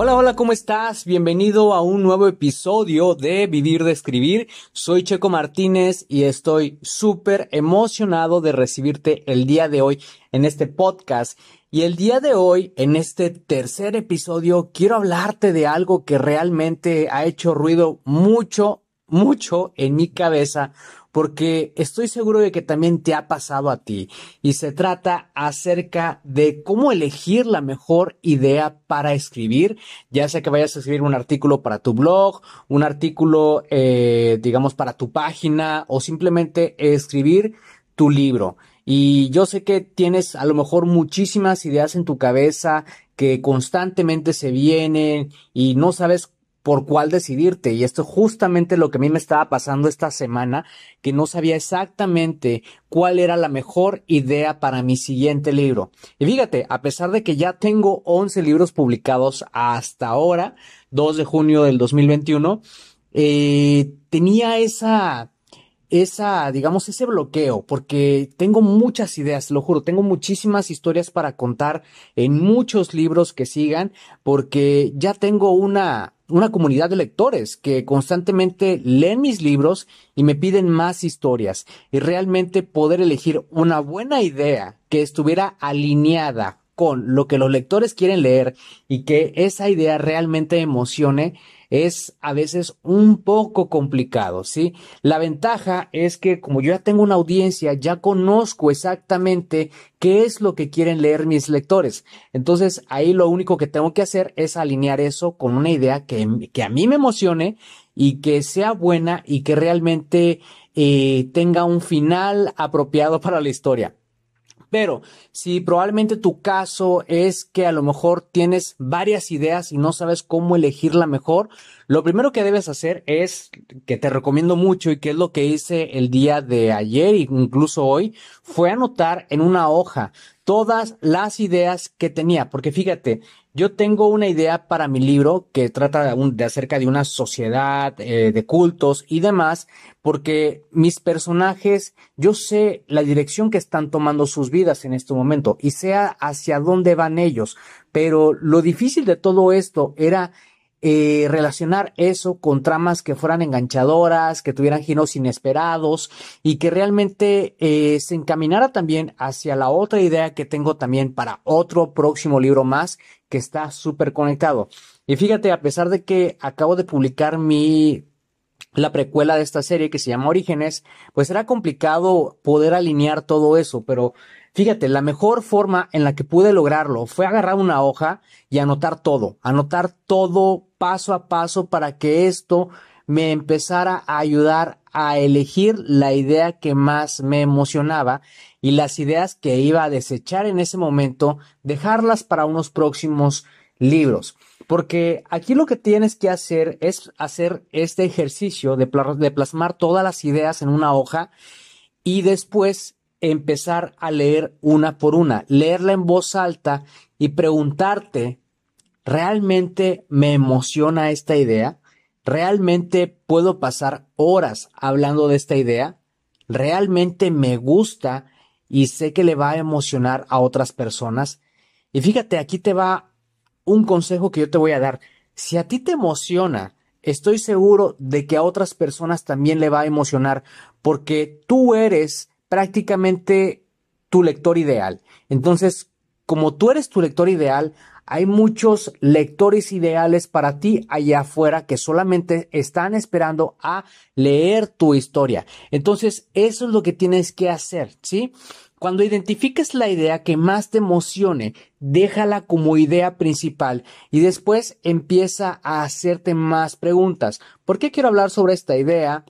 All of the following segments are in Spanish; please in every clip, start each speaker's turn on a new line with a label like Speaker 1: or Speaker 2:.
Speaker 1: Hola, hola, ¿cómo estás? Bienvenido a un nuevo episodio de Vivir de Escribir. Soy Checo Martínez y estoy súper emocionado de recibirte el día de hoy en este podcast. Y el día de hoy, en este tercer episodio, quiero hablarte de algo que realmente ha hecho ruido mucho, mucho en mi cabeza porque estoy seguro de que también te ha pasado a ti y se trata acerca de cómo elegir la mejor idea para escribir, ya sea que vayas a escribir un artículo para tu blog, un artículo, eh, digamos, para tu página o simplemente escribir tu libro. Y yo sé que tienes a lo mejor muchísimas ideas en tu cabeza que constantemente se vienen y no sabes por cuál decidirte. Y esto es justamente lo que a mí me estaba pasando esta semana, que no sabía exactamente cuál era la mejor idea para mi siguiente libro. Y fíjate, a pesar de que ya tengo 11 libros publicados hasta ahora, 2 de junio del 2021, eh, tenía esa esa, digamos, ese bloqueo, porque tengo muchas ideas, lo juro, tengo muchísimas historias para contar en muchos libros que sigan, porque ya tengo una, una comunidad de lectores que constantemente leen mis libros y me piden más historias. Y realmente poder elegir una buena idea que estuviera alineada con lo que los lectores quieren leer y que esa idea realmente emocione es a veces un poco complicado, ¿sí? La ventaja es que como yo ya tengo una audiencia, ya conozco exactamente qué es lo que quieren leer mis lectores. Entonces ahí lo único que tengo que hacer es alinear eso con una idea que, que a mí me emocione y que sea buena y que realmente eh, tenga un final apropiado para la historia. Pero si probablemente tu caso es que a lo mejor tienes varias ideas y no sabes cómo elegir la mejor, lo primero que debes hacer es, que te recomiendo mucho y que es lo que hice el día de ayer e incluso hoy, fue anotar en una hoja todas las ideas que tenía. Porque fíjate, yo tengo una idea para mi libro que trata de, acerca de una sociedad, eh, de cultos y demás, porque mis personajes, yo sé la dirección que están tomando sus vidas en este momento y sé hacia dónde van ellos. Pero lo difícil de todo esto era eh, relacionar eso con tramas que fueran enganchadoras, que tuvieran giros inesperados y que realmente eh, se encaminara también hacia la otra idea que tengo también para otro próximo libro más que está súper conectado. Y fíjate, a pesar de que acabo de publicar mi la precuela de esta serie que se llama Orígenes, pues era complicado poder alinear todo eso, pero Fíjate, la mejor forma en la que pude lograrlo fue agarrar una hoja y anotar todo, anotar todo paso a paso para que esto me empezara a ayudar a elegir la idea que más me emocionaba y las ideas que iba a desechar en ese momento, dejarlas para unos próximos libros. Porque aquí lo que tienes que hacer es hacer este ejercicio de, plasmar todas las ideas en una hoja y después empezar a leer una por una, leerla en voz alta y preguntarte, ¿realmente me emociona esta idea? ¿Realmente puedo pasar horas hablando de esta idea? ¿Realmente me gusta y sé que le va a emocionar a otras personas? Y fíjate, aquí te va un consejo que yo te voy a dar. Si a ti te emociona, estoy seguro de que a otras personas también le va a emocionar porque tú eres prácticamente tu lector ideal. Entonces, como tú eres tu lector ideal, hay muchos lectores ideales para ti allá afuera que solamente están esperando a leer tu historia. Entonces, eso es lo que tienes que hacer, ¿sí? Cuando identifiques la idea que más te emocione, déjala como idea principal y después empieza a hacerte más preguntas. ¿Por qué quiero hablar sobre esta idea?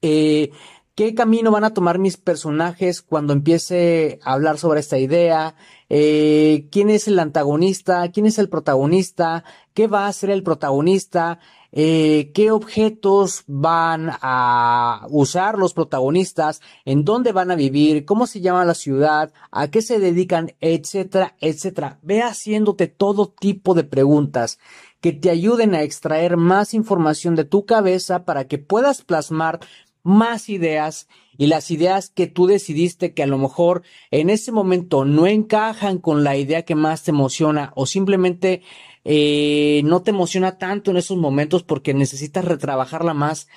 Speaker 1: Eh, ¿Qué camino van a tomar mis personajes cuando empiece a hablar sobre esta idea? Eh, ¿Quién es el antagonista? ¿Quién es el protagonista? ¿Qué va a hacer el protagonista? Eh, ¿Qué objetos van a usar los protagonistas? ¿En dónde van a vivir? ¿Cómo se llama la ciudad? ¿A qué se dedican? Etcétera, etcétera. Ve haciéndote todo tipo de preguntas que te ayuden a extraer más información de tu cabeza para que puedas plasmar más ideas y las ideas que tú decidiste que a lo mejor en ese momento no encajan con la idea que más te emociona o simplemente eh, no te emociona tanto en esos momentos porque necesitas retrabajarla más,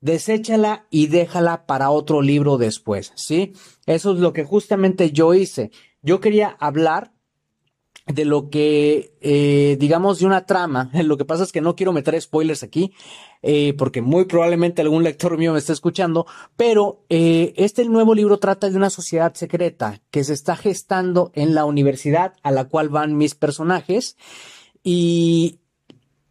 Speaker 1: deséchala y déjala para otro libro después, ¿sí? Eso es lo que justamente yo hice. Yo quería hablar de lo que, eh, digamos, de una trama. Lo que pasa es que no quiero meter spoilers aquí, eh, porque muy probablemente algún lector mío me esté escuchando, pero eh, este nuevo libro trata de una sociedad secreta que se está gestando en la universidad a la cual van mis personajes y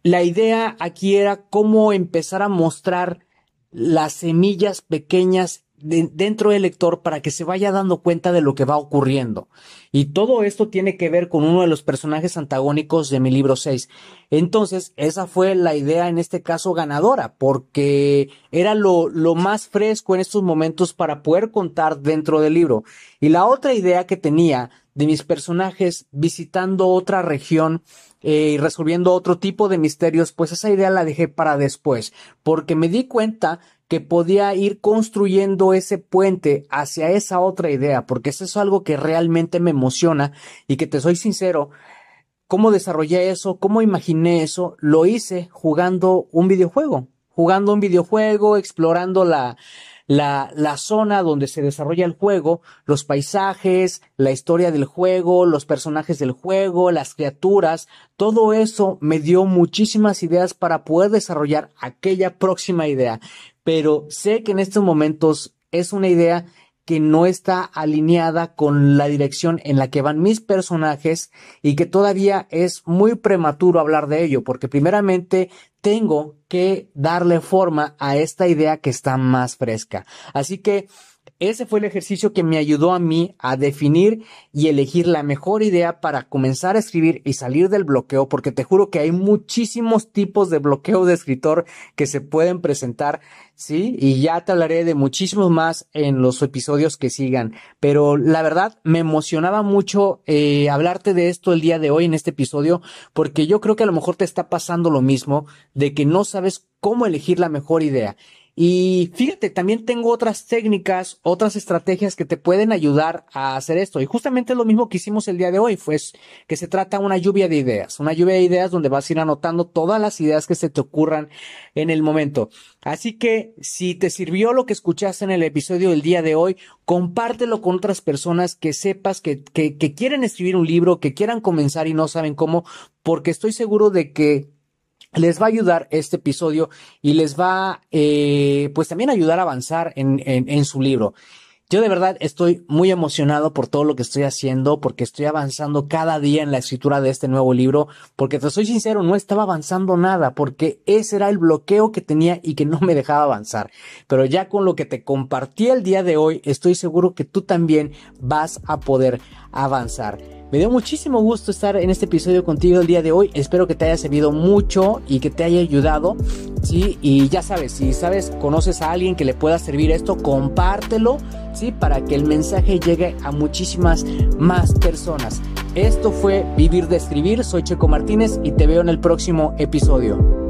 Speaker 1: la idea aquí era cómo empezar a mostrar las semillas pequeñas dentro del lector para que se vaya dando cuenta de lo que va ocurriendo. Y todo esto tiene que ver con uno de los personajes antagónicos de mi libro 6. Entonces, esa fue la idea en este caso ganadora, porque era lo, lo más fresco en estos momentos para poder contar dentro del libro. Y la otra idea que tenía de mis personajes visitando otra región eh, y resolviendo otro tipo de misterios, pues esa idea la dejé para después, porque me di cuenta que podía ir construyendo ese puente hacia esa otra idea, porque eso es algo que realmente me emociona y que te soy sincero, cómo desarrollé eso, cómo imaginé eso, lo hice jugando un videojuego, jugando un videojuego, explorando la, la, la zona donde se desarrolla el juego, los paisajes, la historia del juego, los personajes del juego, las criaturas, todo eso me dio muchísimas ideas para poder desarrollar aquella próxima idea. Pero sé que en estos momentos es una idea que no está alineada con la dirección en la que van mis personajes y que todavía es muy prematuro hablar de ello, porque primeramente tengo que darle forma a esta idea que está más fresca. Así que ese fue el ejercicio que me ayudó a mí a definir y elegir la mejor idea para comenzar a escribir y salir del bloqueo, porque te juro que hay muchísimos tipos de bloqueo de escritor que se pueden presentar, ¿sí? Y ya te hablaré de muchísimos más en los episodios que sigan. Pero la verdad, me emocionaba mucho eh, hablarte de esto el día de hoy en este episodio, porque yo creo que a lo mejor te está pasando lo mismo, de que no sabes cómo elegir la mejor idea. Y fíjate, también tengo otras técnicas, otras estrategias que te pueden ayudar a hacer esto. Y justamente lo mismo que hicimos el día de hoy, pues que se trata una lluvia de ideas, una lluvia de ideas donde vas a ir anotando todas las ideas que se te ocurran en el momento. Así que si te sirvió lo que escuchaste en el episodio del día de hoy, compártelo con otras personas que sepas que, que, que quieren escribir un libro, que quieran comenzar y no saben cómo, porque estoy seguro de que les va a ayudar este episodio y les va, eh, pues también ayudar a avanzar en, en, en su libro. Yo de verdad estoy muy emocionado por todo lo que estoy haciendo, porque estoy avanzando cada día en la escritura de este nuevo libro, porque te soy sincero, no estaba avanzando nada, porque ese era el bloqueo que tenía y que no me dejaba avanzar. Pero ya con lo que te compartí el día de hoy, estoy seguro que tú también vas a poder avanzar. Me dio muchísimo gusto estar en este episodio contigo el día de hoy. Espero que te haya servido mucho y que te haya ayudado. Sí, y ya sabes, si sabes, conoces a alguien que le pueda servir esto, compártelo, sí, para que el mensaje llegue a muchísimas más personas. Esto fue Vivir de Escribir. Soy Checo Martínez y te veo en el próximo episodio.